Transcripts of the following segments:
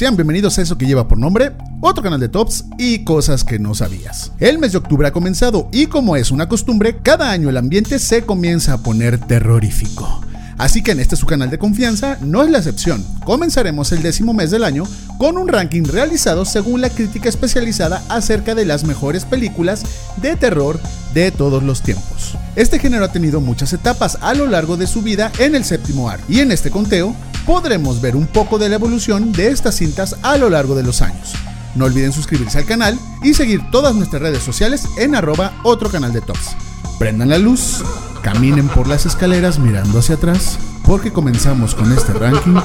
Sean bienvenidos a eso que lleva por nombre otro canal de tops y cosas que no sabías. El mes de octubre ha comenzado y como es una costumbre, cada año el ambiente se comienza a poner terrorífico. Así que en este su canal de confianza no es la excepción. Comenzaremos el décimo mes del año con un ranking realizado según la crítica especializada acerca de las mejores películas de terror de todos los tiempos. Este género ha tenido muchas etapas a lo largo de su vida en el séptimo arte y en este conteo podremos ver un poco de la evolución de estas cintas a lo largo de los años. No olviden suscribirse al canal y seguir todas nuestras redes sociales en arroba otro canal de tops. Prendan la luz, caminen por las escaleras mirando hacia atrás, porque comenzamos con este ranking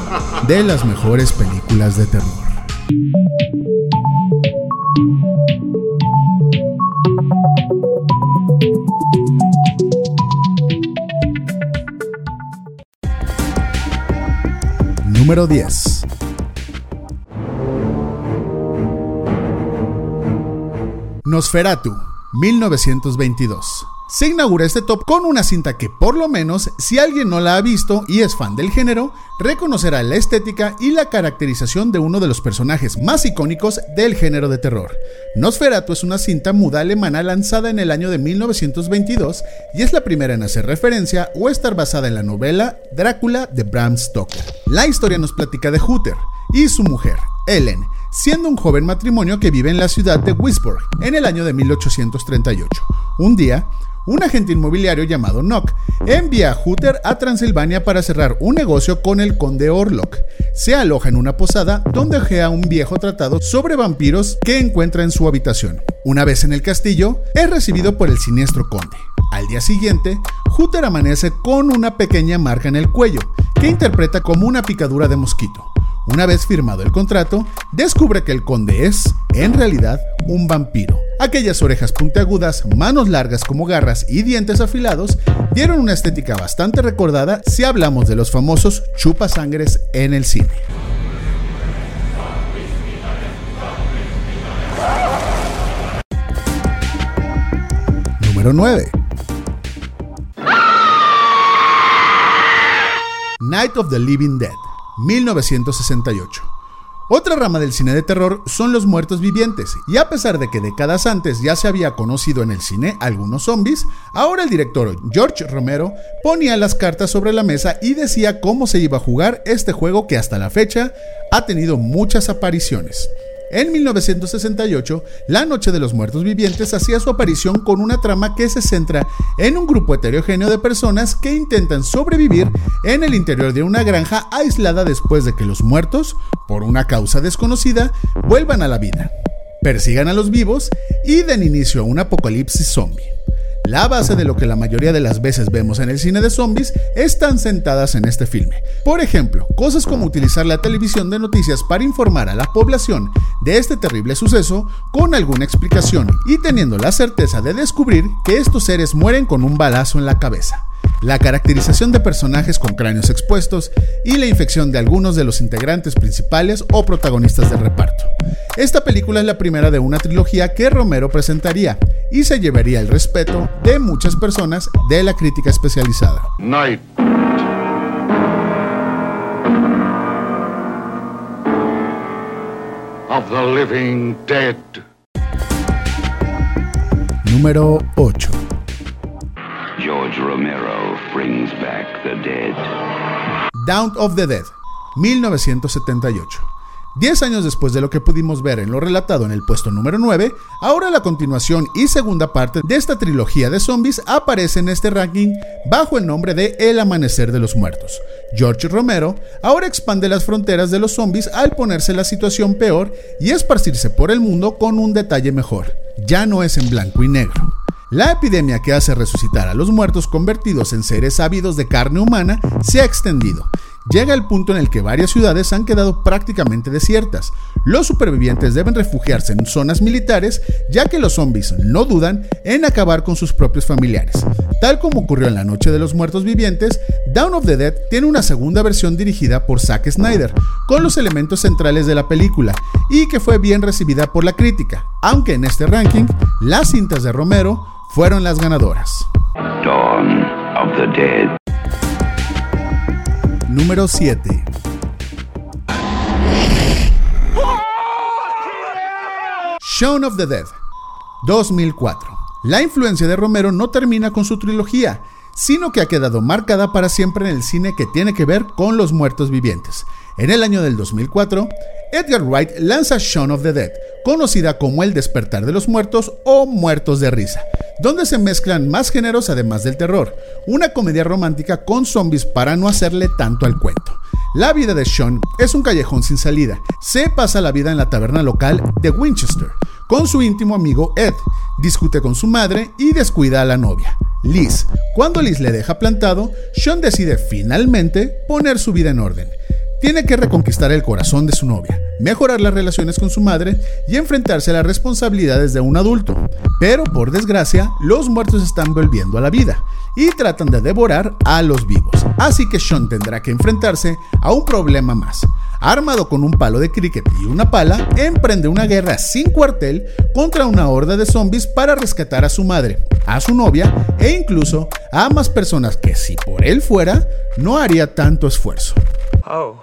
de las mejores películas de terror. Número 10. Nosferatu, 1922. Se inaugura este top con una cinta que por lo menos si alguien no la ha visto y es fan del género, reconocerá la estética y la caracterización de uno de los personajes más icónicos del género de terror. Nosferatu es una cinta muda alemana lanzada en el año de 1922 y es la primera en hacer referencia o estar basada en la novela Drácula de Bram Stoker. La historia nos platica de Hooter y su mujer, Ellen, siendo un joven matrimonio que vive en la ciudad de Wisborg en el año de 1838. Un día, un agente inmobiliario llamado Nock envía a Hooter a Transilvania para cerrar un negocio con el conde Orlok. Se aloja en una posada donde ojea un viejo tratado sobre vampiros que encuentra en su habitación. Una vez en el castillo, es recibido por el siniestro conde. Al día siguiente, Hooter amanece con una pequeña marca en el cuello, que interpreta como una picadura de mosquito. Una vez firmado el contrato, descubre que el conde es, en realidad, un vampiro. Aquellas orejas puntiagudas, manos largas como garras y dientes afilados dieron una estética bastante recordada si hablamos de los famosos chupasangres en el cine. Número 9. Night of the Living Dead. 1968. Otra rama del cine de terror son los muertos vivientes, y a pesar de que décadas antes ya se había conocido en el cine algunos zombies, ahora el director George Romero ponía las cartas sobre la mesa y decía cómo se iba a jugar este juego que hasta la fecha ha tenido muchas apariciones. En 1968, La Noche de los Muertos Vivientes hacía su aparición con una trama que se centra en un grupo heterogéneo de personas que intentan sobrevivir en el interior de una granja aislada después de que los muertos, por una causa desconocida, vuelvan a la vida, persigan a los vivos y den inicio a un apocalipsis zombie. La base de lo que la mayoría de las veces vemos en el cine de zombies están sentadas en este filme. Por ejemplo, cosas como utilizar la televisión de noticias para informar a la población de este terrible suceso con alguna explicación y teniendo la certeza de descubrir que estos seres mueren con un balazo en la cabeza la caracterización de personajes con cráneos expuestos y la infección de algunos de los integrantes principales o protagonistas del reparto. Esta película es la primera de una trilogía que Romero presentaría y se llevaría el respeto de muchas personas de la crítica especializada. Night. Of the Living Dead. Número 8. George Romero brings back the dead. Down of the Dead, 1978. Diez años después de lo que pudimos ver en lo relatado en el puesto número 9, ahora la continuación y segunda parte de esta trilogía de zombies aparece en este ranking bajo el nombre de El Amanecer de los Muertos. George Romero ahora expande las fronteras de los zombies al ponerse la situación peor y esparcirse por el mundo con un detalle mejor. Ya no es en blanco y negro. La epidemia que hace resucitar a los muertos convertidos en seres ávidos de carne humana se ha extendido, llega el punto en el que varias ciudades han quedado prácticamente desiertas. Los supervivientes deben refugiarse en zonas militares ya que los zombies no dudan en acabar con sus propios familiares. Tal como ocurrió en la Noche de los Muertos Vivientes, Down of the Dead tiene una segunda versión dirigida por Zack Snyder, con los elementos centrales de la película, y que fue bien recibida por la crítica, aunque en este ranking, las cintas de Romero fueron las ganadoras. Dawn of the Dead. Número 7. Shaun of the Dead, 2004. La influencia de Romero no termina con su trilogía, sino que ha quedado marcada para siempre en el cine que tiene que ver con los muertos vivientes. En el año del 2004, Edgar Wright lanza Shaun of the Dead, conocida como El despertar de los muertos o Muertos de risa, donde se mezclan más géneros además del terror, una comedia romántica con zombies para no hacerle tanto al cuento. La vida de Sean es un callejón sin salida. Se pasa la vida en la taberna local de Winchester con su íntimo amigo Ed, discute con su madre y descuida a la novia. Liz. Cuando Liz le deja plantado, Sean decide finalmente poner su vida en orden. Tiene que reconquistar el corazón de su novia, mejorar las relaciones con su madre y enfrentarse a las responsabilidades de un adulto. Pero por desgracia, los muertos están volviendo a la vida y tratan de devorar a los vivos. Así que Sean tendrá que enfrentarse a un problema más. Armado con un palo de cricket y una pala, emprende una guerra sin cuartel contra una horda de zombies para rescatar a su madre, a su novia e incluso a más personas que si por él fuera, no haría tanto esfuerzo. Oh.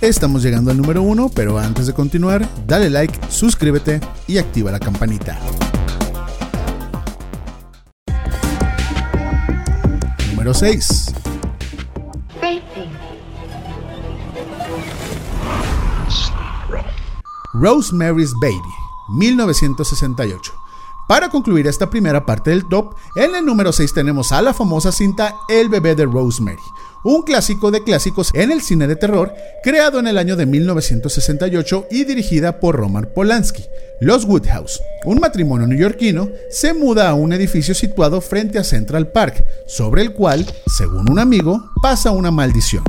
Estamos llegando al número uno, pero antes de continuar, dale like, suscríbete y activa la campanita. Número 6. Rosemary's Baby, 1968. Para concluir esta primera parte del top, en el número 6 tenemos a la famosa cinta El bebé de Rosemary, un clásico de clásicos en el cine de terror, creado en el año de 1968 y dirigida por Roman Polanski. Los Woodhouse, un matrimonio neoyorquino, se muda a un edificio situado frente a Central Park, sobre el cual, según un amigo, pasa una maldición.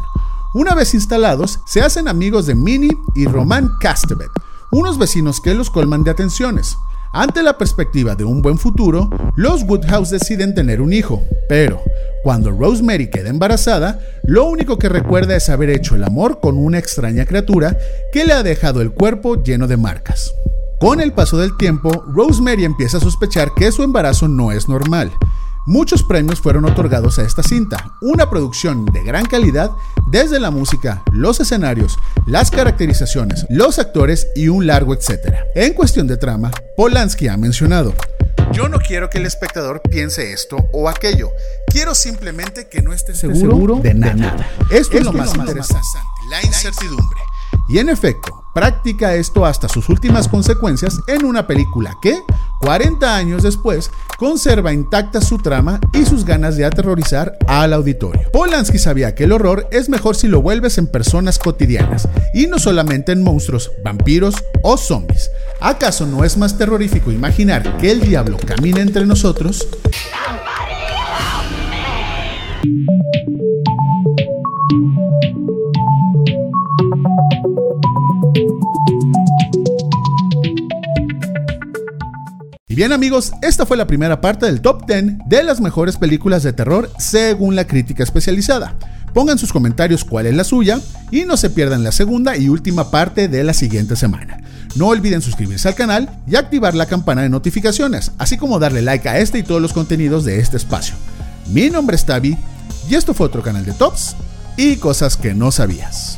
Una vez instalados, se hacen amigos de Minnie y Roman Castevet, unos vecinos que los colman de atenciones. Ante la perspectiva de un buen futuro, los Woodhouse deciden tener un hijo, pero cuando Rosemary queda embarazada, lo único que recuerda es haber hecho el amor con una extraña criatura que le ha dejado el cuerpo lleno de marcas. Con el paso del tiempo, Rosemary empieza a sospechar que su embarazo no es normal Muchos premios fueron otorgados a esta cinta, una producción de gran calidad desde la música, los escenarios, las caracterizaciones, los actores y un largo etcétera. En cuestión de trama, Polanski ha mencionado, yo no quiero que el espectador piense esto o aquello, quiero simplemente que no esté seguro, de, nada. Esto es, lo más interesante, la incertidumbre. Y en efecto, practica esto hasta sus últimas consecuencias en una película que, 40 años después, conserva intacta su trama y sus ganas de aterrorizar al auditorio. Polanski sabía que el horror es mejor si lo vuelves en personas cotidianas y no solamente en monstruos, vampiros o zombies. ¿Acaso no es más terrorífico imaginar que el diablo camina entre nosotros? Y bien amigos, esta fue la primera parte del top 10 de las mejores películas de terror según la crítica especializada. Pongan sus comentarios cuál es la suya y no se pierdan la segunda y última parte de la siguiente semana. No olviden suscribirse al canal y activar la campana de notificaciones, así como darle like a este y todos los contenidos de este espacio. Mi nombre es Tavi y esto fue otro canal de Tops y cosas que no sabías.